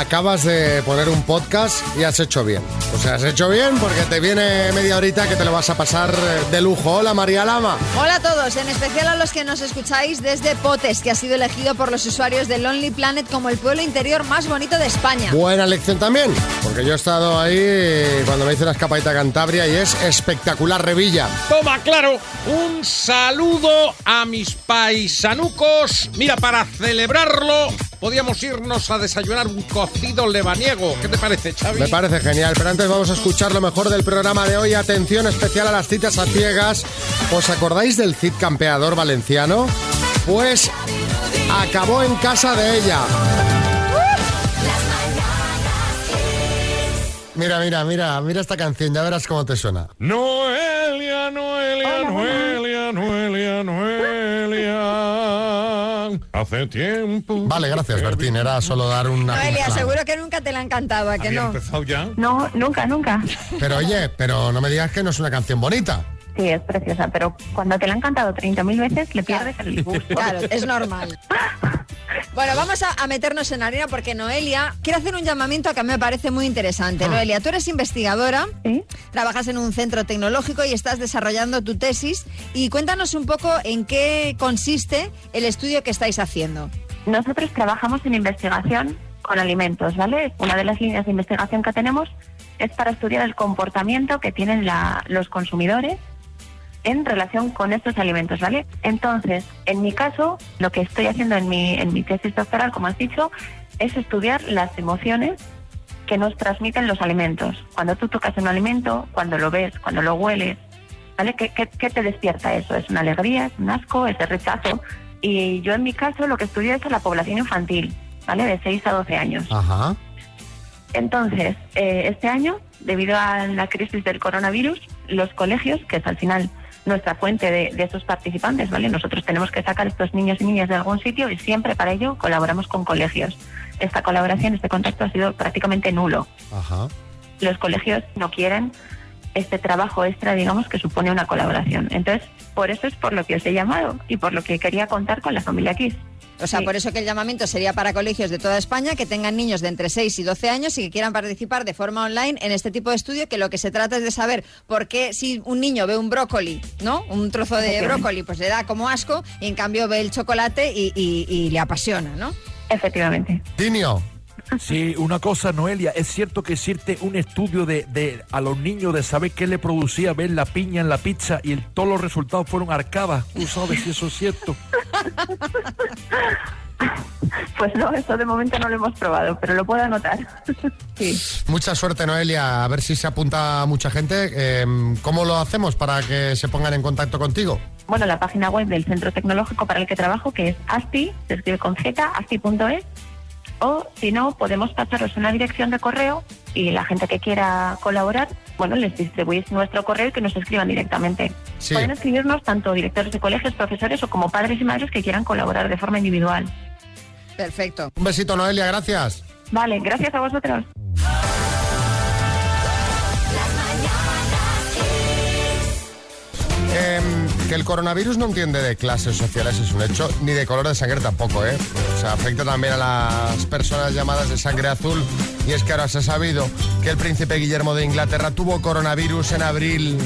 acabas de poner un podcast y has hecho bien. O sea, has hecho bien porque te viene media horita que te lo vas a pasar eh, de lujo. Hola María Lama. Hola a todos, en especial a los que nos escucháis desde Potes, que ha sido elegido por los usuarios de Lonely Planet como el pueblo interior más bonito de España. Buena lección también, porque yo he estado ahí cuando me hice la escapadita a Cantabria y es espectacular Revilla. Toma, claro, un saludo a mis paisanucos. Mira, para celebrarlo, podíamos irnos a desayunar un cocido lebaniego. ¿Qué te parece, Xavi? Me parece genial, pero antes vamos a escuchar lo mejor del programa de hoy. Atención especial a las citas a ciegas. ¿Os acordáis del Cid campeador valenciano? Pues acabó en casa de ella. Mira, mira, mira, mira esta canción, ya verás cómo te suena. Noelia, Noelia, Noelia, Noelia, Hace tiempo. Vale, gracias, Bertín. Era solo dar una. Noelia, pincelada. seguro que nunca te la han cantado, ¿a que ¿Había no? empezado ya? No, nunca, nunca. Pero oye, pero no me digas que no es una canción bonita. Sí, es preciosa, pero cuando te la han cantado 30.000 veces le pierdes el gusto. Claro, es normal. Bueno, vamos a, a meternos en harina porque Noelia quiere hacer un llamamiento que a mí me parece muy interesante. Noelia, tú eres investigadora, ¿Sí? trabajas en un centro tecnológico y estás desarrollando tu tesis. Y cuéntanos un poco en qué consiste el estudio que estáis haciendo. Nosotros trabajamos en investigación con alimentos, ¿vale? Una de las líneas de investigación que tenemos es para estudiar el comportamiento que tienen la- los consumidores en relación con estos alimentos, ¿vale? Entonces, en mi caso, lo que estoy haciendo en mi, en mi tesis doctoral, como has dicho, es estudiar las emociones que nos transmiten los alimentos. Cuando tú tocas un alimento, cuando lo ves, cuando lo hueles, ¿vale? ¿Qué, qué, qué te despierta eso? ¿Es una alegría, es un asco, es el rechazo? Y yo en mi caso lo que estudio es a la población infantil, ¿vale? De 6 a 12 años. Ajá. Entonces, eh, este año, debido a la crisis del coronavirus, los colegios, que es al final nuestra fuente de, de estos participantes, ¿vale? Nosotros tenemos que sacar estos niños y niñas de algún sitio y siempre para ello colaboramos con colegios. Esta colaboración, este contacto ha sido prácticamente nulo. Ajá. Los colegios no quieren este trabajo extra, digamos, que supone una colaboración. Entonces, por eso es por lo que os he llamado y por lo que quería contar con la familia Kiss. O sea, Sí. por eso que el llamamiento sería para colegios de toda España que tengan niños de entre 6 y 12 años y que quieran participar de forma online en este tipo de estudio, que lo que se trata es de saber por qué si un niño ve un brócoli, ¿no? Un trozo de brócoli, pues le da como asco y en cambio ve el chocolate y, y- y le apasiona, ¿no? Efectivamente. Tinio. Sí, una cosa, Noelia, es cierto que existe un estudio de, de a los niños de saber qué le producía ver la piña en la pizza y el- todos los resultados fueron arcadas. ¿Tú sabes si eso es cierto? Pues no, eso de momento no lo hemos probado, pero lo puedo anotar. sí. Mucha suerte, Noelia. A ver si se apunta mucha gente. Eh, ¿Cómo lo hacemos para que se pongan en contacto contigo? Bueno, la página web del Centro Tecnológico para el que trabajo, que es ASTI, se escribe con Z, asti.es, o si no, podemos pasaros una dirección de correo y la gente que quiera colaborar, bueno, les distribuís nuestro correo y que nos escriban directamente. Sí. Pueden escribirnos tanto directores de colegios, profesores o como padres y madres que quieran colaborar de forma individual. Perfecto. Un besito, Noelia. Gracias. Vale, gracias a vosotros. Eh, que el coronavirus no entiende de clases sociales es un hecho, ni de color de sangre tampoco, ¿eh? O sea, afecta también a las personas llamadas de sangre azul. Y es que ahora se ha sabido que el príncipe Guillermo de Inglaterra tuvo coronavirus en abril,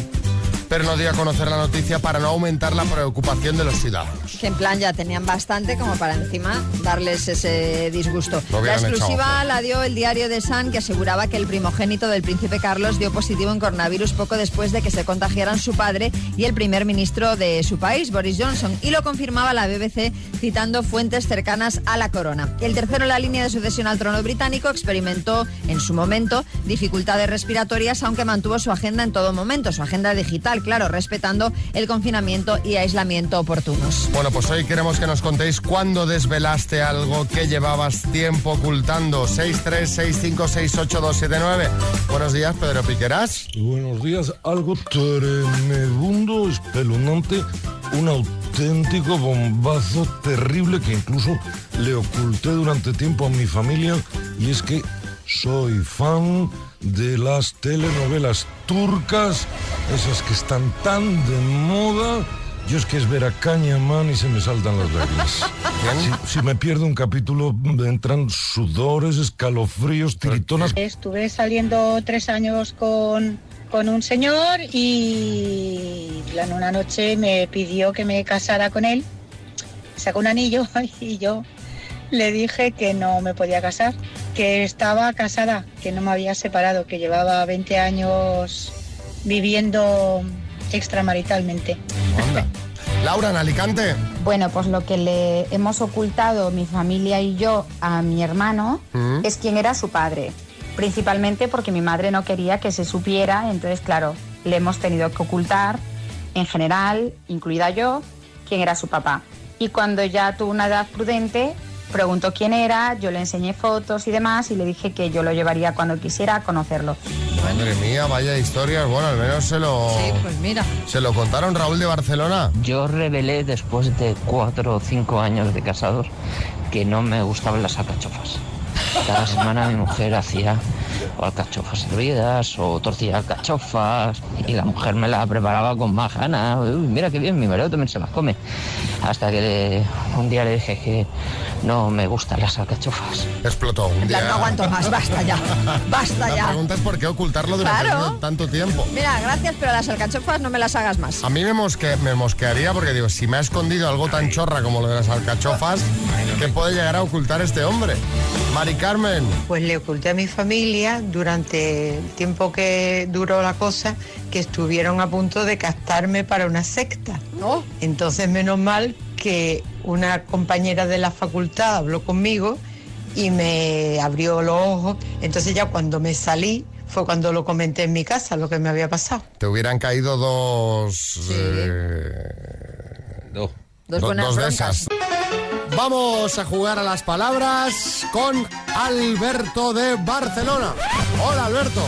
pero no dio a conocer la noticia para no aumentar la preocupación de los ciudadanos. Que en plan ya tenían bastante como para encima darles ese disgusto. La exclusiva la dio el diario de Sun que aseguraba que el primogénito del príncipe Carlos dio positivo en coronavirus poco después de que se contagiaran su padre y el primer ministro de su país, Boris Johnson, y lo confirmaba la BBC citando fuentes cercanas a la corona. El tercero en la línea de sucesión al trono británico experimentó en su momento dificultades respiratorias, aunque mantuvo su agenda en todo momento, su agenda digital, claro, respetando el confinamiento y aislamiento oportunos. Bueno, pues hoy queremos que nos contéis cuándo desvelaste algo que llevabas tiempo ocultando. 636568279. Buenos días, Pedro Piqueras. Buenos días, algo tremebundo, espeluznante, un auténtico bombazo terrible que incluso le oculté durante tiempo a mi familia y es que soy fan de las telenovelas turcas, esas que están tan de moda Yo es que es ver a Cañaman y se me saltan las lágrimas. Si, si me pierdo un capítulo, me entran sudores, escalofríos, tiritonas. Estuve saliendo tres años con, con un señor y en una noche me pidió que me casara con él. Sacó un anillo y yo le dije que no me podía casar, que estaba casada, que no me había separado, que llevaba 20 años viviendo extramaritalmente. Anda. Laura, en Alicante. Bueno, pues lo que le hemos ocultado mi familia y yo a mi hermano Mm. es quién era su padre. Principalmente porque mi madre no quería que se supiera, entonces claro, le hemos tenido que ocultar en general, incluida yo, quién era su papá. Y cuando ya tuvo una edad prudente, preguntó quién era, yo le enseñé fotos y demás y le dije que yo lo llevaría cuando quisiera a conocerlo. Madre mía, vaya historias. Bueno, al menos se lo, Sí, pues mira. se lo contaron Raúl de Barcelona. Yo revelé después de cuatro o cinco años de casados que no me gustaban las alcachofas. Cada semana mi mujer hacía o alcachofas hervidas o tortilla de alcachofas y la mujer me la preparaba con más ganas. Uy, mira qué bien, mi marido también se las come. Hasta que le- un día le dije que no me gustan las alcachofas. Explotó un día. no aguanto más, basta ya. Basta La ya. pregunta es por qué ocultarlo durante Claro. tanto tiempo. Mira, gracias, pero las alcachofas no me las hagas más. A mí me, mosque- me mosquearía porque digo, si me ha escondido algo tan chorra como lo de las alcachofas, ¿qué puede llegar a ocultar este hombre? Mari Carmen, Pues le oculté a mi familia durante el tiempo que duró la cosa que estuvieron a punto de captarme para una secta. No. Entonces, menos mal que una compañera de la facultad habló conmigo y me abrió los ojos. Entonces ya cuando me salí fue cuando lo comenté en mi casa, lo que me había pasado. te hubieran caído dos... eh, No. Dos do- buenas dos de esas. Vamos a jugar a las palabras con Alberto de Barcelona. Hola, Alberto.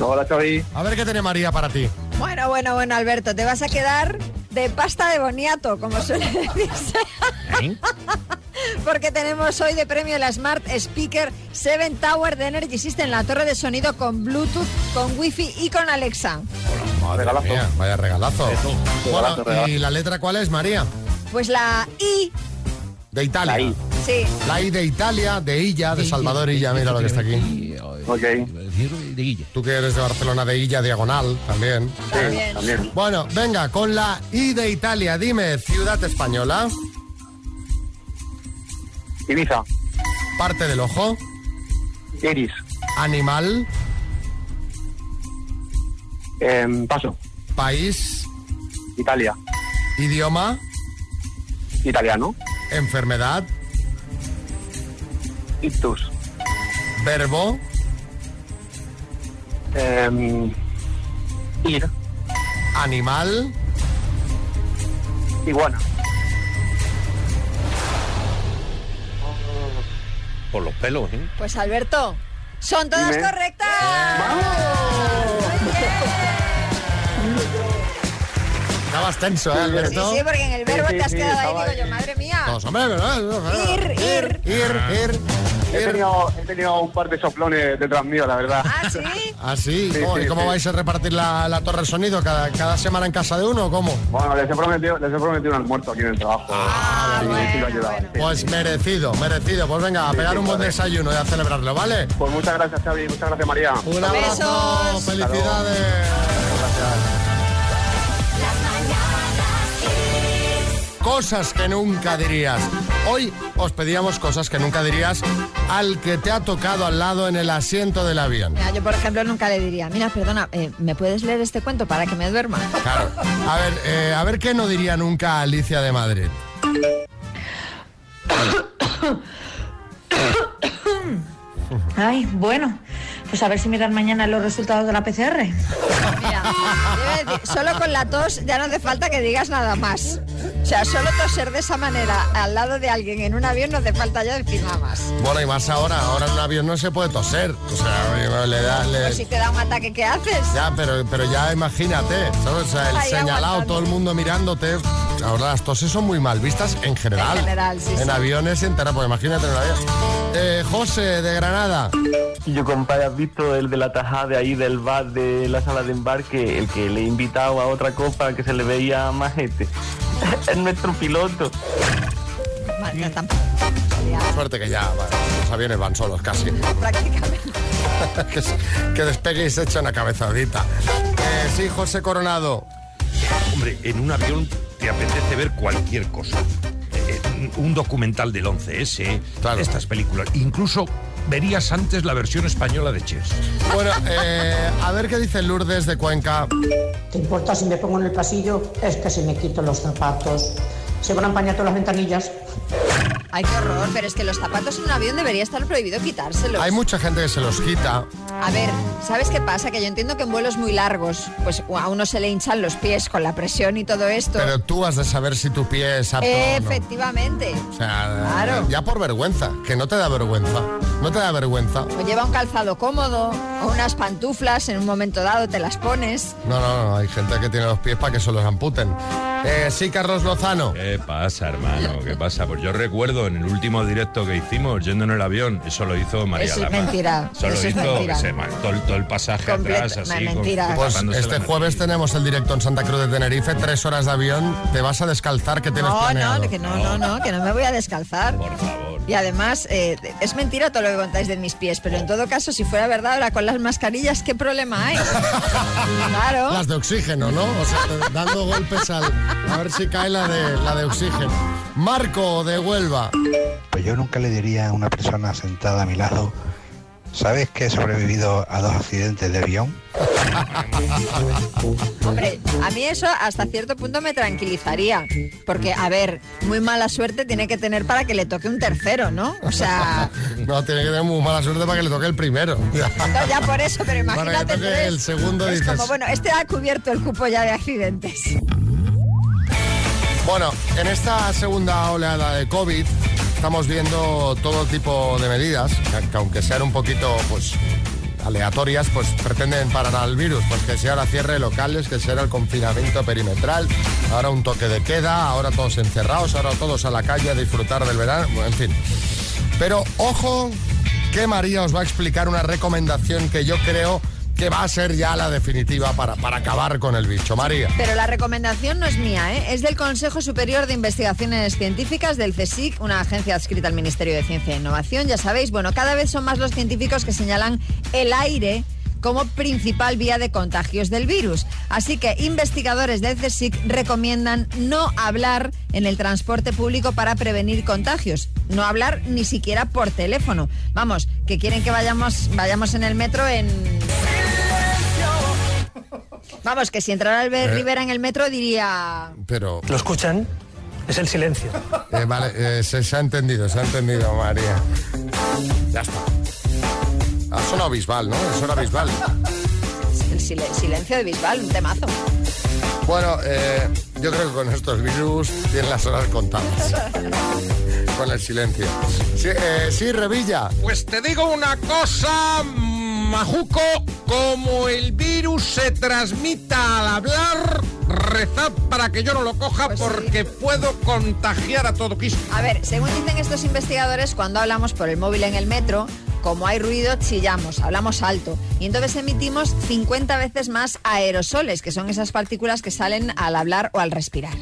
Hola, Xavi. A ver qué tiene María para ti. Bueno, bueno, bueno, Alberto, te vas a quedar de pasta de boniato, como suele decirse. Porque tenemos hoy de premio la Smart Speaker 7 Tower de Energy System, la torre de sonido con Bluetooth, con Wi-Fi y con Alexa. Madre Regalazo. mía, vaya regalazo. Bueno, Regalazo, regalazo. ¿y la letra cuál es, María? Pues la I, De Italia. La I. sí. La I de Italia, de Illa, de Salvador Illa, mira lo que está aquí. Ok. De. Tú que eres de Barcelona, de Illa, diagonal, también. También. También. Bueno, venga, con la I de Italia, dime, ciudad española, Ibiza. parte del ojo, Iris. animal, Em, paso. país, Italia. idioma, Italiano. Enfermedad, Ictus. verbo, Em, ir. animal, Iguana. Por los pelos, ¿eh? Pues Alberto, son todas Dime. correctas. Estabas tenso, ¿eh, Sí, Alberto? sí, porque en el verbo Sí, sí, te has sí, quedado ahí, digo yo, madre mía. Vamos, hombre, ¿verdad? Ir, ir. ir, ir, He tenido, he tenido un par de soplones detrás mío, la verdad. Ah, sí. ¿Ah, sí? Sí, ¿Cómo- sí, ¿Y cómo sí. vais a repartir la, la torre de sonido? ¿Cada, ¿Cada semana en casa de uno o cómo? Bueno, les he prometido, les he prometido un almuerzo aquí en el trabajo. Ah, Sí, bueno, sí, ayudado. bueno. Sí, Pues sí. merecido, merecido. Pues venga, a pegar sí, un buen desayuno y a celebrarlo, ¿vale? Pues muchas gracias, Xavi. Muchas gracias, María. Un abrazo, Besos. felicidades. Cosas que nunca dirías. Hoy os pedíamos cosas que nunca dirías al que te ha tocado al lado en el asiento del avión. Mira, yo, por ejemplo, nunca le diría, mira, perdona, eh, ¿me puedes leer este cuento para que me duerma? Claro. A ver, eh, a ver qué no diría nunca Alicia de Madrid. Ay, bueno, pues a ver si me dan mañana los resultados de la PCR. Mira, decir, solo con la tos ya no hace falta que digas nada más. O sea, solo toser de esa manera al lado de alguien en un avión no hace falta ya decir nada más. Bueno, y más ahora, ahora en un avión no se puede toser. O sea, le da... le- Pues si te da un ataque, ¿qué haces? Ya, pero, pero ya imagínate, ¿sabes? O sea, el Ahí señalado, aguantando. todo el mundo mirándote. Ahora las toses son muy mal vistas en general. En general, sí, En sí. aviones y entera, pues imagínate en un avión. Eh, José, de Granada. Yo, compadre, ¿has visto el de la tajada de ahí del bar de la sala de embarque? El que le he invitado a otra copa que se le veía más gente. es nuestro piloto. Vale, tampoco. Suerte que ya, bueno, los aviones van solos casi. Prácticamente. que, que despegue y se echa una cabezadita. Eh, sí, José Coronado. Hombre, en un avión te apetece ver cualquier cosa. Eh, un documental del 11S, estas películas. Incluso verías antes la versión española de Chess. Bueno, eh, a ver qué dice Lourdes de Cuenca. ¿Te importa si me pongo en el pasillo? Es que si me quito los zapatos. Se van a empañar todas las ventanillas. Ay, qué horror, pero es que los zapatos en un avión debería estar prohibido quitárselos. Hay mucha gente que se los quita. A ver, ¿sabes qué pasa? Que yo entiendo que en vuelos muy largos, pues a uno se le hinchan los pies con la presión y todo esto. Pero tú has de saber si tu pie es apto o no. Efectivamente. O sea, Claro. ya por vergüenza, que no te da vergüenza. No te da vergüenza. O lleva un calzado cómodo, o unas pantuflas, en un momento dado te las pones. No, no, no, hay gente que tiene los pies para que se los amputen. Eh, sí, Carlos Lozano. ¿Qué pasa, hermano? ¿Qué pasa? Pues yo recuerdo en el último directo que hicimos, yendo en el avión, eso lo hizo María Eso es mentira, Eso lo eso es hizo mentira. que se todo, el- todo el pasaje Completo- atrás, así. no, con- mentira. Pues tapándose este la jueves tenemos el directo en Santa Cruz de Tenerife, tres horas de avión. Te vas a descalzar, que tienes No, planeado? no, que no, no, no, que no me voy a descalzar. Por favor. Y además, eh, es mentira todo lo que contáis de mis pies, pero en todo caso, si fuera verdad, ahora con las mascarillas, ¿qué problema hay? claro. Las de oxígeno, ¿no? O sea, dando golpes al... A ver si cae la de, la de oxígeno. Marco de Huelva. Pues yo nunca le diría a una persona sentada a mi lado, ¿sabes que he sobrevivido a dos accidentes de avión? Hombre, a mí eso hasta cierto punto me tranquilizaría. Porque, a ver, muy mala suerte tiene que tener para que le toque un tercero, ¿no? O sea, No, tiene que tener muy mala suerte para que le toque el primero. no, ya por eso, pero Para que imagínate toque tres. el segundo, es dices. como, bueno, este ha cubierto el cupo ya de accidentes. Bueno, en esta segunda oleada de COVID estamos viendo todo tipo de medidas, que, que aunque sean un poquito pues aleatorias, pues pretenden parar al virus, pues que sea ahora cierre de locales, que sea el confinamiento perimetral, ahora un toque de queda, ahora todos encerrados, ahora todos a la calle a disfrutar del verano, en fin. Pero ojo que María os va a explicar una recomendación que yo creo que va a ser ya la definitiva para, para acabar con el bicho. María. Pero la recomendación no es mía, ¿eh? es del Consejo Superior de Investigaciones Científicas del CSIC, una agencia adscrita al Ministerio de Ciencia e Innovación. Ya sabéis, bueno, cada vez son más los científicos que señalan el aire como principal vía de contagios del virus. Así que investigadores del CSIC recomiendan no hablar en el transporte público para prevenir contagios. No hablar ni siquiera por teléfono. Vamos, que quieren que vayamos, vayamos en el metro en Vamos, que si entrara Albert Eh. Rivera en el metro diría... Pero... ¿Lo escuchan? Es el silencio. Eh, vale, eh, se, se ha entendido, se ha entendido, María. Ya está. Ha sonado Bisbal, ¿no? Eso era Bisbal. El sile- silencio de Bisbal, un temazo. Bueno, eh, yo creo que con estos virus tienen las horas contadas. con el silencio. Sí, eh, sí, Revilla. Pues te digo una cosa, Majuco, como el virus se transmita al hablar, rezad para que yo no lo coja porque puedo contagiar a todo Cristo. A ver, según dicen estos investigadores, cuando hablamos por el móvil en el metro, como hay ruido, chillamos, hablamos alto. Y entonces emitimos 50 veces más aerosoles, que son esas partículas que salen al hablar o al respirar.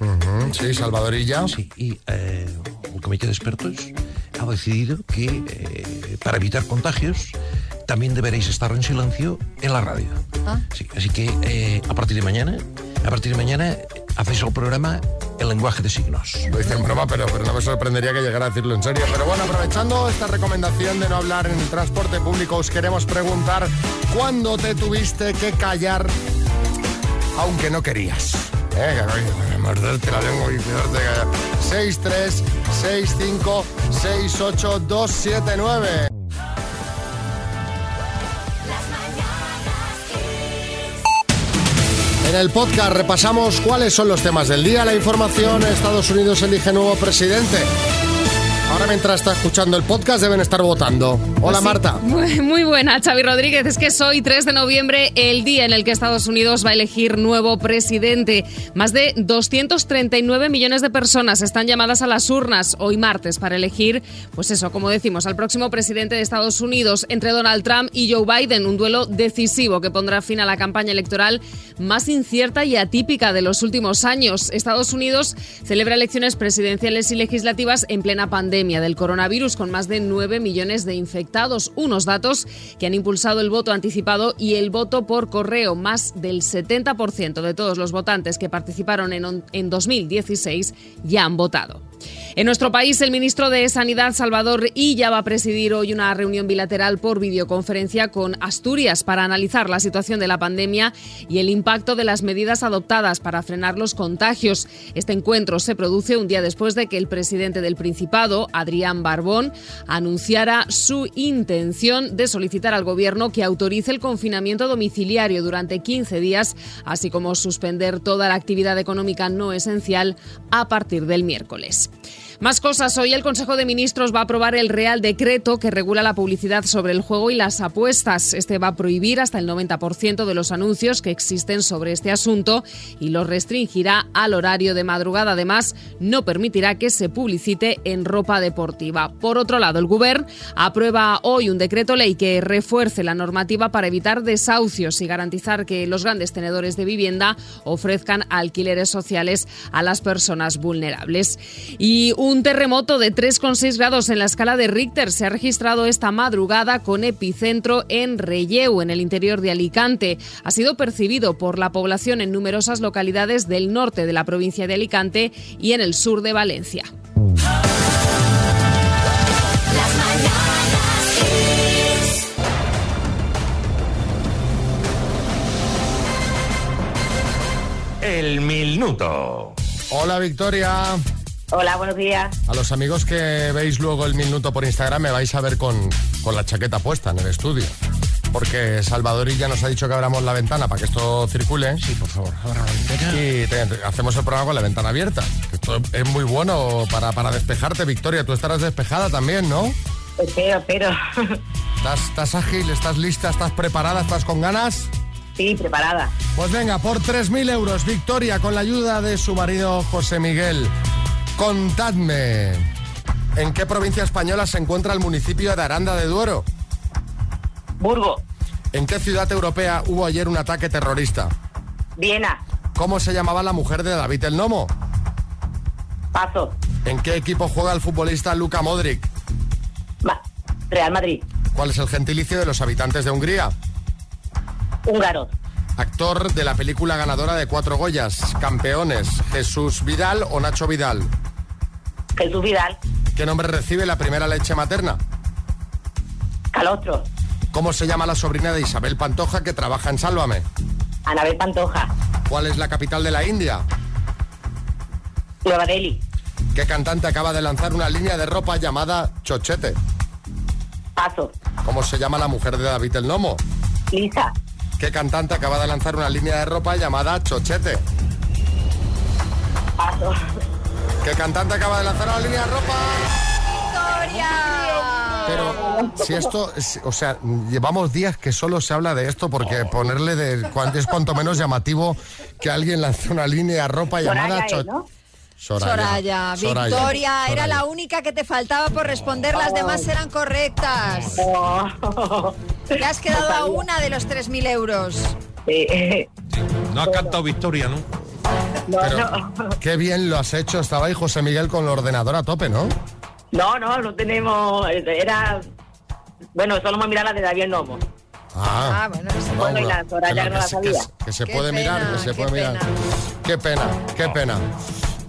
Ujú, sí, Salvadorilla. Sí, y eh, el comité de expertos ha decidido que eh, para evitar contagios también deberéis estar en silencio en la radio. Ah. Sí, así que eh, a partir de mañana, a partir de mañana hacéis el programa El lenguaje de signos. Lo hice en broma, pero, pero no me sorprendería que llegara a decirlo en serio. Pero bueno, aprovechando esta recomendación de no hablar en el transporte público, os queremos preguntar cuándo te tuviste que callar aunque no querías. Eh, morderte la lengua y quedarte callado. 6, 3, 6, 5, 6, 8, 2, 7, 9. En el podcast repasamos cuáles son los temas del día, la información, Estados Unidos elige nuevo presidente. Ahora mientras está escuchando el podcast deben estar votando. Hola Sí. Marta. Muy, muy buena, Xavi Rodríguez. Es que es hoy, 3 de noviembre, el día en el que Estados Unidos va a elegir nuevo presidente. Más de 239 millones de personas están llamadas a las urnas hoy martes para elegir, pues eso, como decimos, al próximo presidente de Estados Unidos entre Donald Trump y Joe Biden. Un duelo decisivo que pondrá fin a la campaña electoral más incierta y atípica de los últimos años. Estados Unidos celebra elecciones presidenciales y legislativas en plena pandemia del coronavirus, con más de 9 millones de infectados. Unos datos que han impulsado el voto anticipado y el voto por correo. Más del 70% de todos los votantes que participaron en, en 2016 ya han votado. En nuestro país, el ministro de Sanidad, Salvador Illa, va a presidir hoy una reunión bilateral por videoconferencia con Asturias para analizar la situación de la pandemia y el impacto de las medidas adoptadas para frenar los contagios. Este encuentro se produce un día después de que el presidente del Principado, Adrián Barbón, anunciara su intención de solicitar al Gobierno que autorice el confinamiento domiciliario durante 15 días, así como suspender toda la actividad económica no esencial a partir del miércoles. Más cosas. Hoy el Consejo de Ministros va a aprobar el Real Decreto que regula la publicidad sobre el juego y las apuestas. Este va a prohibir hasta el 90% de los anuncios que existen sobre este asunto y lo restringirá al horario de madrugada. Además, no permitirá que se publicite en ropa deportiva. Por otro lado, el Govern aprueba hoy un decreto ley que refuerce la normativa para evitar desahucios y garantizar que los grandes tenedores de vivienda ofrezcan alquileres sociales a las personas vulnerables. Y un terremoto de 3,6 grados en la escala de Richter se ha registrado esta madrugada con epicentro en Relleu, en el interior de Alicante. Ha sido percibido por la población en numerosas localidades del norte de la provincia de Alicante y en el sur de Valencia. El minuto. Hola Victoria. Hola, buenos días. A los amigos que veis luego el minuto por Instagram me vais a ver con, con la chaqueta puesta en el estudio. Porque Salvadorilla nos ha dicho que abramos la ventana para que esto circule. Sí, por favor, abra la ventana. Y te- te- hacemos el programa con la ventana abierta. Esto es muy bueno para, para despejarte, Victoria. Tú estarás despejada también, ¿no? Espero, espero. ¿Estás, estás ágil? ¿Estás lista? ¿Estás preparada? ¿Estás con ganas? Sí, preparada. Pues venga, por 3.000 euros, Victoria, con la ayuda de su marido José Miguel. Contadme, ¿en qué provincia española se encuentra el municipio de Aranda de Duero? Burgo. ¿En qué ciudad europea hubo ayer un ataque terrorista? Viena. ¿Cómo se llamaba la mujer de David el Nomo? Paso. ¿En qué equipo juega el futbolista Luka Modric? Real Madrid. ¿Cuál es el gentilicio de los habitantes de Hungría? Húngaro. Actor de la película ganadora de cuatro Goyas, campeones, Jesús Vidal o Nacho Vidal. Jesús Vidal. ¿Qué nombre recibe la primera leche materna? Calostro. ¿Cómo se llama la sobrina de Isabel Pantoja que trabaja en Sálvame? Anabel Pantoja. ¿Cuál es la capital de la India? Nueva Delhi. ¿Qué cantante acaba de lanzar una línea de ropa llamada Chochete? Paso. ¿Cómo se llama la mujer de David el Nomo? Lisa. ¿Qué cantante acaba de lanzar una línea de ropa llamada Chochete? Paso. ¿Qué cantante acaba de lanzar una línea de ropa? Pero si esto, es- o sea, llevamos días que solo se habla de esto porque ponerle de es cuanto menos llamativo que alguien lance una línea de ropa llamada Soraya. Soraya. Soraya, Soraya. Victoria, era la única que te faltaba por responder, las demás eran correctas. Te has quedado a una de los 3.000 euros. No ha cantado Victoria, ¿no? Pero qué bien lo has hecho. Estaba ahí José Miguel con el ordenador a tope, ¿no? No, no, no tenemos. Era. Bueno, solo me mirar la de David Nomo. Ah, bueno, Bueno, y la Soraya que, no la sabía. que se Qué puede mirar, que se puede mirar. Qué pena, qué pena.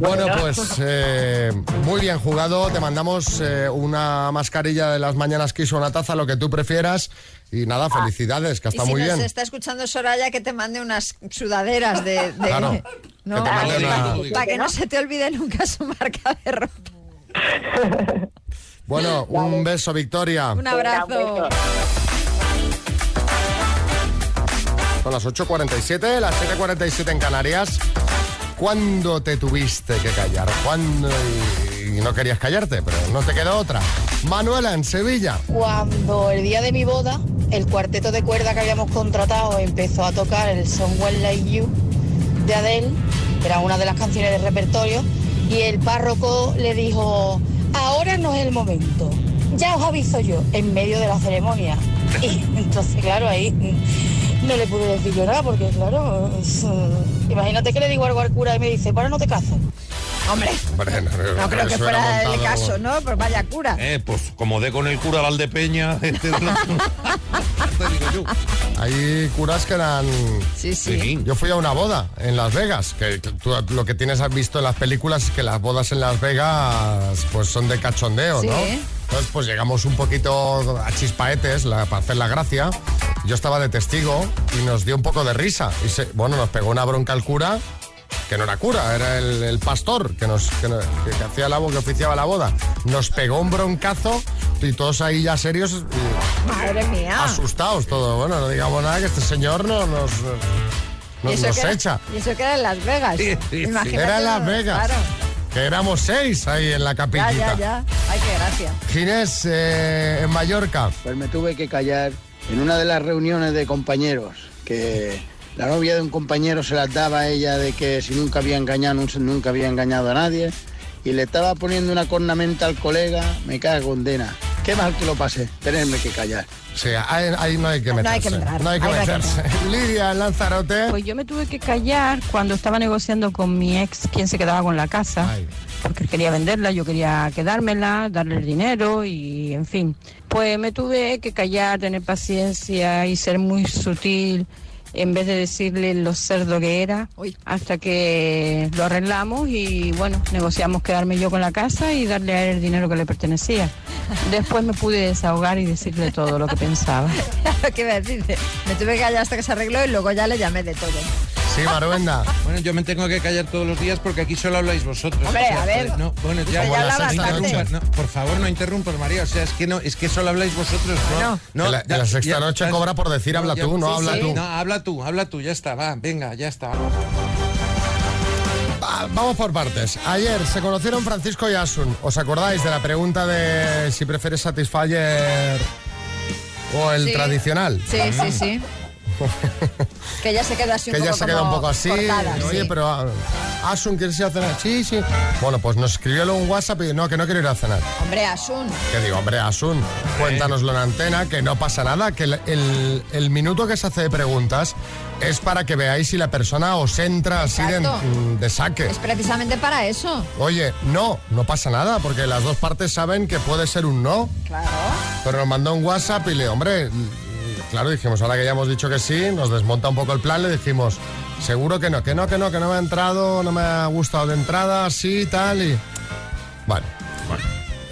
Bueno, pues eh, muy bien jugado. Te mandamos eh, una mascarilla de las mañanas Kiss o una taza, lo que tú prefieras. Y nada, felicidades, que Y está si muy nos bien. está escuchando Soraya, que te mande unas sudaderas de... de- Claro, que para, una- para que no se te olvide nunca su marca de ropa. Bueno, un beso, Victoria. Un abrazo. Son las 8.47, las 7.47 en Canarias. ¿Cuándo te tuviste que callar? ¿Cuándo? y- no querías callarte, pero no te quedó otra. Manuela, en Sevilla. Cuando el día de mi boda, el cuarteto de cuerda que habíamos contratado empezó a tocar el Somewhere Like You de Adele, que era una de las canciones del repertorio, y el párroco le dijo, ahora no es el momento, ya os aviso yo, en medio de la ceremonia. Y entonces, claro, ahí no le pude decir yo nada, porque claro, es, mm, imagínate que le digo algo al cura y me dice, bueno, no te casas. Hombre, Hombre, no, no creo que fuera el caso, ¿no? Pues vaya cura. Eh, pues como de con el cura Valdepeña, este te digo yo. Hay curas que eran... Sí, sí. Yo fui a una boda en Las Vegas, que que tú lo que tienes has visto en las películas es que las bodas en Las Vegas pues son de cachondeo, Sí. ¿no? Entonces pues llegamos un poquito a chispaetes la- para hacer la gracia. Yo estaba de testigo y nos dio un poco de risa. Y se- bueno, nos pegó una bronca el cura, que no era cura, era el, el pastor que nos que, no- que- que hacía la que oficiaba la boda. Nos pegó un broncazo y todos ahí ya serios y- Madre mía. asustados todos. Bueno, no digamos nada que este señor no nos, nos, nos que era- echa. Y eso que era en Las Vegas. Imagínate, Era en Las Vegas. Claro. Que éramos seis ahí en la Ya, capillita. ya, ya. Ay, qué gracia. Ginés, eh, en Mallorca. Pues me tuve que callar en una de las reuniones de compañeros, que la novia de un compañero se las daba a ella de que si nunca había engañado, nun- nunca había engañado a nadie, y le estaba poniendo una cornamenta al colega, me cago en dena. Qué mal que lo pasé, tenerme que callar. Sí, ahí, ahí no hay que No hay meterse. que entrar, No hay que no hay que meterse. Lidia, en Lanzarote. Pues yo me tuve que callar cuando estaba negociando con mi ex quien se quedaba con la casa, porque él quería venderla, yo quería quedármela, darle el dinero y en fin. Pues me tuve que callar, tener paciencia y ser muy sutil en vez de decirle lo cerdo que era, hasta que lo arreglamos y bueno, negociamos quedarme yo con la casa y darle a él el dinero que le pertenecía. Después me pude desahogar y decirle todo lo que pensaba. ¿Qué iba a? Me tuve que callar hasta que se arregló y luego ya le llamé de todo. Sí, Maruenda. Bueno, yo me tengo que callar todos los días porque aquí solo habláis vosotros. Hombre, a ver. joder, No, bueno, ya, Usted ya no por favor, no interrumpas, María. O sea, es que no, es que solo habláis vosotros. No, no, la- ya- la sexta ya- noche ya- cobra por decir habla ya- tú, no habla tú. No, habla tú, habla tú, ya está, va, venga, ya está. Va- Vamos por partes. Ayer se conocieron Francisco y Asun. ¿Os acordáis de la pregunta de si prefieres Satisfyer o el Sí. tradicional? Sí, sí, sí. Que ella se queda así un que poco ya se queda un poco así. cortada, Oye, sí. pero ah, Asun, ¿quieres ir a cenar? Sí, sí. Bueno, pues nos escribió luego un WhatsApp y no, que no quiero ir a cenar. Hombre, Asun. Que digo, hombre, Asun, cuéntanoslo en antena, que no pasa nada, que el, el- el minuto que se hace de preguntas es para que veáis si la persona os entra así de, Exacto. de saque. Es precisamente para eso. Oye, no, no pasa nada, porque las dos partes saben que puede ser un no. Claro. Pero nos mandó un WhatsApp y le, hombre, claro, dijimos, ahora que ya hemos dicho que sí, nos desmonta un poco el plan, le dijimos, seguro que no, que no, que no, que no me ha entrado, no me ha gustado de entrada, sí, tal, y... Bueno, bueno.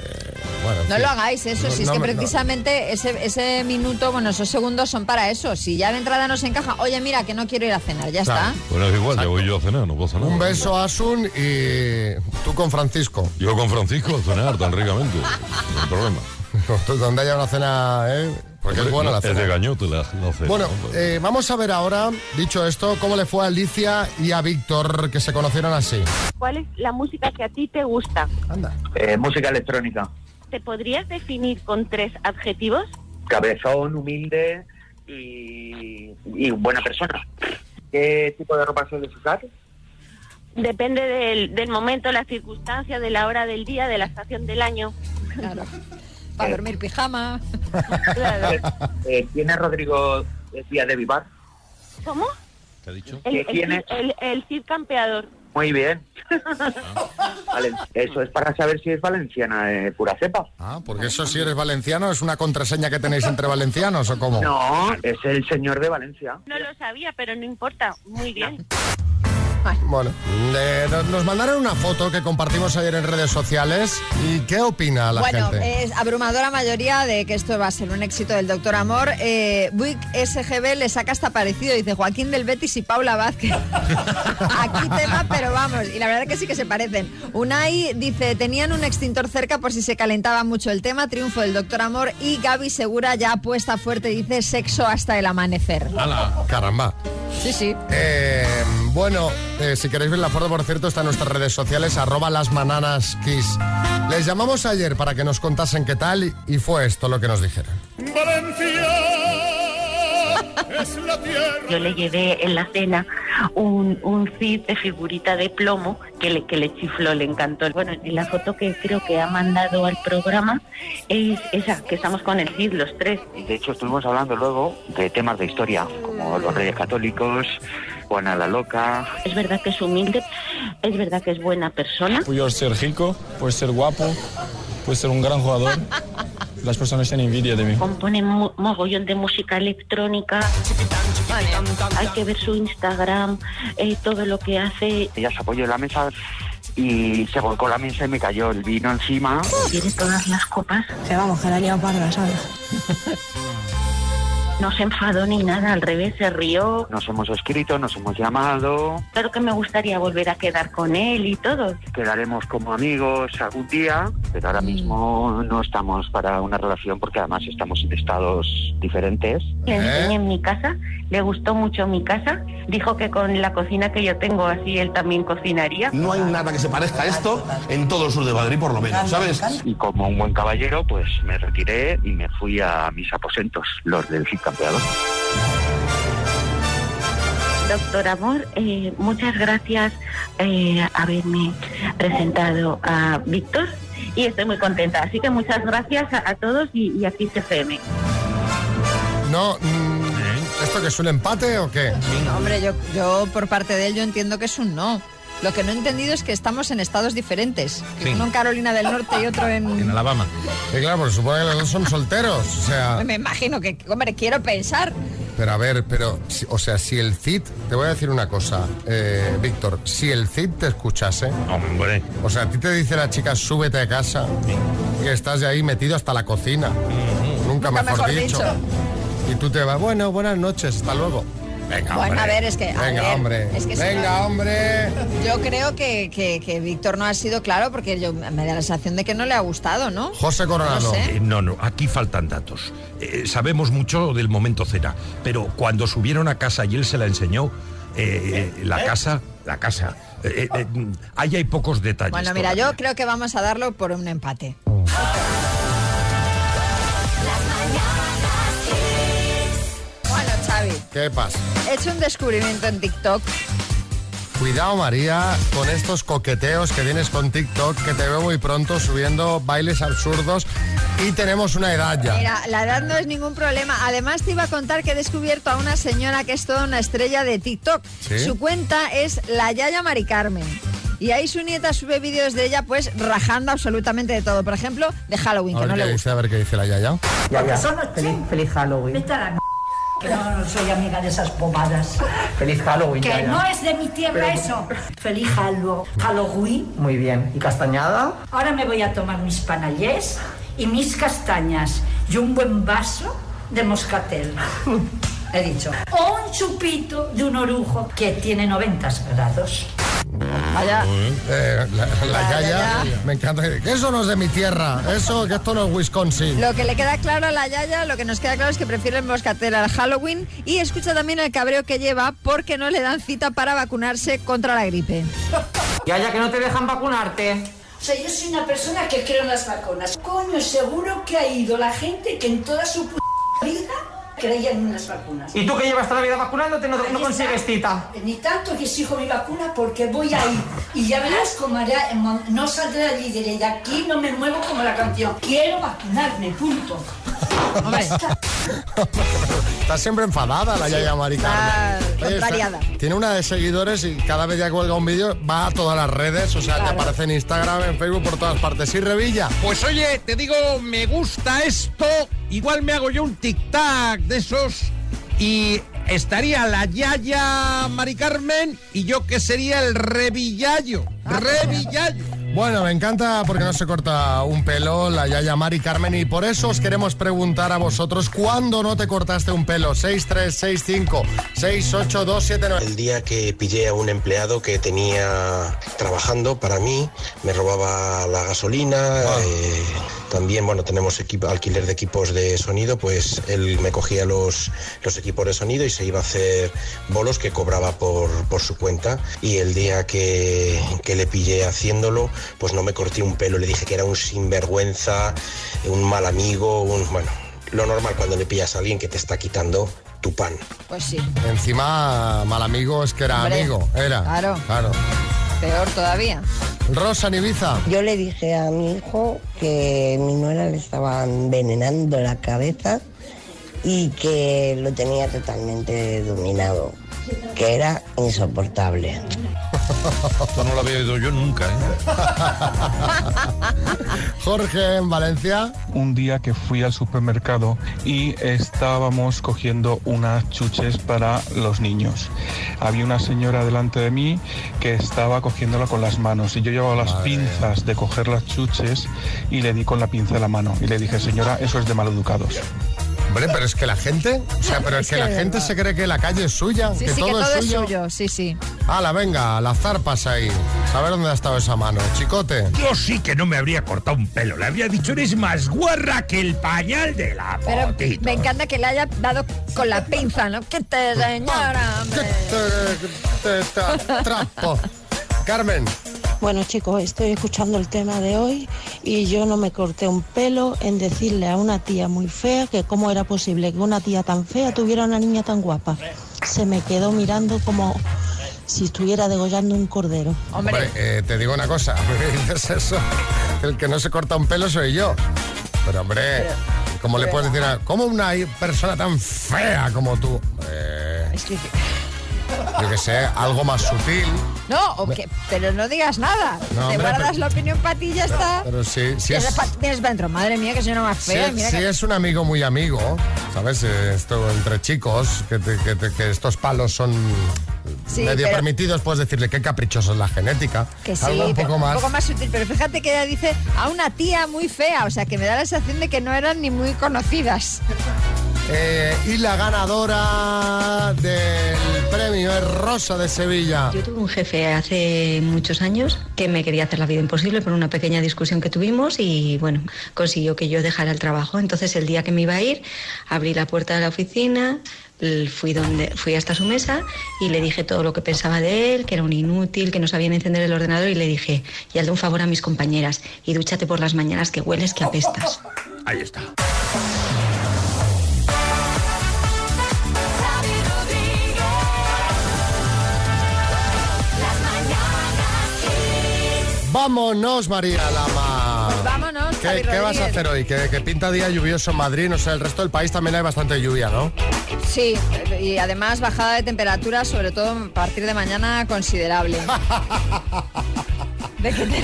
eh, bueno, No fin. lo hagáis eso, No- si es no que me- no. precisamente ese, ese minuto, bueno, esos segundos son para eso. Si ya de entrada no se encaja, oye, mira, que no quiero ir a cenar, ya está. Bueno, es igual, ya voy yo a cenar, no pasa nada. Un beso a Asun y tú con Francisco. Yo con Francisco a cenar tan ricamente. No hay problema. Donde haya una cena, ¿eh? Porque es buena la Es cena. de gañote la, la cena. Bueno, ¿no? eh, vamos a ver ahora, dicho esto, cómo le fue a Alicia y a Víctor, que se conocieron así. ¿Cuál es la música que a ti te gusta? Anda. Eh, música electrónica. ¿Te podrías definir con tres adjetivos? Cabezón, humilde y, y buena persona. ¿Qué tipo de ropa sueles usar? Depende del, del momento, la circunstancia, de la hora del día, de la estación del año. Claro. Para dormir pijama. Eh, ¿Tiene Rodrigo el día de vivar? ¿Cómo? ¿Qué ha dicho? El, ¿Qué el, tiene? el, el Cid campeador. Muy bien. Vale, eso es para saber si es valenciana de pura cepa. Ah, porque eso si eres valenciano es una contraseña que tenéis entre valencianos o cómo. No, es el señor de Valencia. No lo sabía, pero no importa. Muy bien. Bueno, eh, nos- mandaron una foto que compartimos ayer en redes sociales. ¿Y qué opina la bueno, gente? es abrumadora mayoría de que esto va a ser un éxito del Doctor Amor. Eh, Buick SGB le saca hasta parecido, dice Joaquín del Betis y Paula Vázquez. Aquí tema, pero vamos, y la verdad que sí que se parecen. Unai dice, tenían un extintor cerca por si se calentaba mucho el tema, triunfo del Doctor Amor, y Gaby Segura ya apuesta fuerte, dice, sexo hasta el amanecer. Caramba. Sí, sí. Eh, bueno, eh, si queréis ver la foto, por cierto, está en nuestras redes sociales, arroba las mananas kiss. Les llamamos ayer para que nos contasen qué tal y, y fue esto lo que nos dijeron. Yo le llevé en la cena un, un Cid de figurita de plomo que le, que le chifló, le encantó. Bueno, y la foto que creo que ha mandado al programa es esa, que estamos con el Cid los tres. Y de hecho estuvimos hablando luego de temas de historia, como los reyes católicos, Juana la Loca. Es verdad que es humilde, es verdad que es buena persona. Puedo ser rico, puedo ser guapo, puedo ser un gran jugador. Las personas tienen envidia de mí. Compone mo- mogollón de música electrónica. Hay que ver su Instagram, eh, todo lo que hace. Ella se apoyó en la mesa y se volcó la mesa y me cayó el vino encima. Tiene todas las copas. Que vamos, que la he liado parda, ¿sabes? No se enfadó ni nada, al revés, se rió. Nos hemos escrito, nos hemos llamado, Claro que me gustaría volver a quedar con él y todo. quedaremos como amigos algún día, pero ahora mismo no estamos para una relación porque además estamos en estados diferentes. Le enseñé en mi casa, le gustó mucho mi casa. Dijo que con la cocina que yo tengo así él también cocinaría. No hay nada que se parezca a esto en todo el sur de Madrid, por lo menos, ¿sabes? Y como un buen caballero, pues me retiré y me fui a mis aposentos, los del Cid Doctor Amor, eh, muchas gracias eh, haberme presentado a Víctor y estoy muy contenta. Así que muchas gracias a, a todos y, y a Kiss FM. No, mm, ¿esto que es un empate o qué? No, hombre, yo, yo por parte de él yo entiendo que es un no. Lo que no he entendido es que estamos en estados diferentes. Sí. Uno en Carolina del Norte y otro en... Alabama. Y claro, porque supongo que los dos son solteros. O sea, Me imagino que, hombre, quiero pensar. pero a ver, pero, si- o sea, si el CID, te voy a decir una cosa, eh, Víctor, si el CID te escuchase, Hombre. o sea, a ti te dice la chica, súbete a casa, y estás de ahí metido hasta la cocina, nunca, Nunca mejor, mejor dicho. dicho. Y tú te vas, bueno, buenas noches, hasta luego. Venga, Bueno, hombre. a ver, es que... a Venga, ver, hombre. es que si Venga, no- hombre. Yo creo que, que- que Víctor no ha sido claro porque yo me da la sensación de que no le ha gustado, ¿no? José Coronado. No sé. Eh, no, no, aquí faltan datos. Eh, sabemos mucho del momento cena, pero cuando subieron a casa y él se la enseñó, eh, eh, la casa, la casa, eh, eh, eh, ahí hay pocos detalles. Bueno, mira, yo creo que vamos a darlo por un empate. Bueno, ¿Qué pasa? he hecho un descubrimiento en TikTok. Cuidado, María, con estos coqueteos que tienes con TikTok, que te veo muy pronto subiendo bailes absurdos y tenemos una edad ya. Mira, la edad no es ningún problema. Además, te iba a contar que he descubierto a una señora que es toda una estrella de TikTok. ¿Sí? Su cuenta es la Yaya Mari Carmen. Y ahí su nieta sube vídeos de ella, pues rajando absolutamente de todo. Por ejemplo, de Halloween, A que no qué le dice, gusta. a ver qué dice la Yaya. Feliz, feliz Halloween. No, no soy amiga de esas bobadas. Feliz Halloween, Que Yaya. no es de mi tierra Pero- eso. Feliz Hallo- Halloween. Muy bien. ¿Y castañada? Ahora me voy a tomar mis panallés y mis castañas y un buen vaso de moscatel. He dicho. O un chupito de un orujo que tiene 90 grados. Vaya. Eh, la, la Vaya, Yaya, ya. me encanta. Que eso no es de mi tierra, eso, que esto no es Wisconsin. Lo que le queda claro a la Yaya, lo que nos queda claro es que prefiere el moscatel al Halloween y escucha también el cabreo que lleva porque no le dan cita para vacunarse contra la gripe. Yaya, que no te dejan vacunarte. O sea, yo soy una persona que creo en las vacunas. Coño, seguro que ha ido la gente que en toda su p vida creía en las vacunas. ¿Y tú que llevas toda la vida vacunándote no, Ahí no consigues cita? Ni tanto que exijo mi vacuna porque voy a ir. Y ya verás cómo haré, no saldré de allí, diré, de aquí no me muevo como la canción. Quiero vacunarme, punto. Está siempre enfadada la Yaya Mari Carmen. Está Oye, está- contrariada. tiene una de seguidores y cada vez que cuelga un vídeo va a todas las redes, o sea, te aparece en Instagram, en Facebook, por todas partes. Sí, Revilla. Pues oye, te digo, me gusta esto. Igual me hago yo un tic-tac de esos. Y estaría la Yaya Mari Carmen y yo que sería el Revillayo. Revillayo. Bueno, me encanta porque no se corta un pelo la Yaya Mari Carmen y por eso os queremos preguntar a vosotros cuándo no te cortaste un pelo. 6365 68279. El día que pillé a un empleado que tenía trabajando para mí, me robaba la gasolina, eh, también, bueno, tenemos equipo, alquiler de equipos de sonido, pues él me cogía los, los equipos de sonido y se iba a hacer bolos que cobraba por, por su cuenta. Y el día que, que le pillé haciéndolo, pues no me corté un pelo, le dije que era un sinvergüenza, un mal amigo, un, bueno, lo normal cuando le pillas a alguien que te está quitando tu pan. Pues sí. Encima, mal amigo es que era Hombre, amigo. Era. claro. Claro. Peor todavía. Rosa Nibiza. Yo le dije a mi hijo que mi nuera le estaba envenenando la cabeza y que lo tenía totalmente dominado, que era insoportable. Esto no lo había oído yo nunca, ¿eh? Jorge, en Valencia. Un día que fui al supermercado y estábamos cogiendo unas chuches para los niños. Había una señora delante de mí que estaba cogiéndola con las manos y yo llevaba las pinzas de coger las chuches y le di con la pinza de la mano y le dije, señora, eso es de maleducados. Hombre, pero es que la gente, o sea, pero es, que, la gente se cree que la calle es suya, Sí, que, sí, todo que todo es es suyo. suyo. Sí, sí. Hala, venga, las zarpas ahí. Saber dónde ha estado esa mano, chicote. Yo sí que no me habría cortado un pelo. Le habría dicho, eres más guarra que el pañal de la Pero potito". me encanta que le haya dado con la pinza, ¿no? Que te señora, hombre. Trapo. Carmen. Bueno chicos, estoy escuchando el tema de hoy y yo no me corté un pelo en decirle a una tía muy fea que cómo era posible que una tía tan fea tuviera una niña tan guapa. Se me quedó mirando como si estuviera degollando un cordero. Hombre, eh, te digo una cosa, dices eso, el que no se corta un pelo soy yo. Pero hombre, ¿cómo le puedes decir a... ¿Cómo una persona tan fea como tú? Eh, Es que- yo que sé, algo más sutil. No, o que- pero no digas nada. No, Te hombre, guardas pero- la opinión para ti y ya está. Pero sí, sí Tienes es... Tienes dentro, madre mía, que soy una más Si fea. es, mira si que- es un amigo muy amigo, ¿sabes? Eh, Esto entre chicos, que, te- que te- que estos palos son Sí, medio pero- permitidos, puedes decirle qué caprichosa es la genética. Que sí, Algo un poco más. un poco más sutil. Pero fíjate que ella dice a una tía muy fea, o sea que me da la sensación de que no eran ni muy conocidas. Eh, y la ganadora del premio es Rosa de Sevilla. Yo tuve un jefe hace muchos años que me quería hacer la vida imposible por una pequeña discusión que tuvimos y bueno, consiguió que yo dejara el trabajo. Entonces el día que me iba a ir, abrí la puerta de la oficina, fui donde fui hasta su mesa y le dije todo lo que pensaba de él, que era un inútil, que no sabía encender el ordenador y le dije, y hazle un favor a mis compañeras y dúchate por las mañanas que hueles que apestas. Ahí está. Vámonos, María Lama. Vámonos, ¿Qué, vas a hacer hoy? Que, que pinta día lluvioso en Madrid, no sé, el resto del país también hay bastante lluvia, ¿no? Sí, y además bajada de temperatura, sobre todo a partir de mañana, considerable. ¿De qué te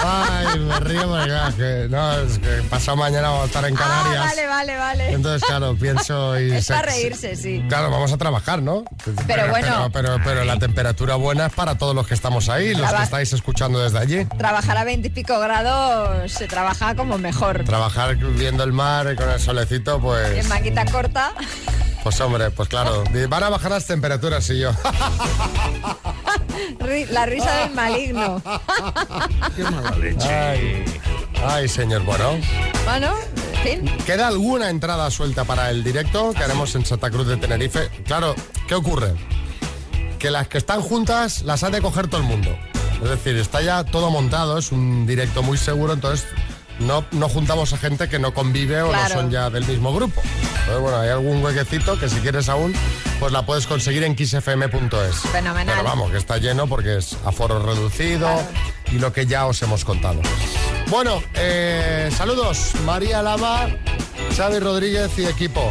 Ay, me río porque claro, que, no, es que pasado mañana vamos a estar en Canarias. Ah, vale, vale, vale. Entonces, claro, pienso y... Es se- para reírse, sí. Claro, vamos a trabajar, ¿no? Pero, bueno. Pero, pero, la temperatura buena es para todos los que estamos ahí, los que estáis escuchando desde allí. Trabajar a 20 y pico grados se trabaja como mejor. Trabajar viendo el mar y con el solecito, En pues... maquita corta. Pues hombre, pues claro. Van a bajar las temperaturas y yo. La risa del maligno. Qué mala leche. Ay, ay, señor, bueno. Bueno. ¿Queda alguna entrada suelta para el directo que haremos en Santa Cruz de Tenerife? Claro, ¿qué ocurre? Que las que están juntas las ha de coger todo el mundo. Es decir, está ya todo montado, es un directo muy seguro, entonces no, no juntamos a gente que no convive o Claro. no son ya del mismo grupo. Entonces, bueno, hay algún huequecito que si quieres aún, pues la puedes conseguir en xfm.es. Fenomenal. Pero vamos, que está lleno porque es aforo reducido y lo que ya os hemos contado. Bueno, eh, saludos, María Lama, Xavi Rodríguez y equipo.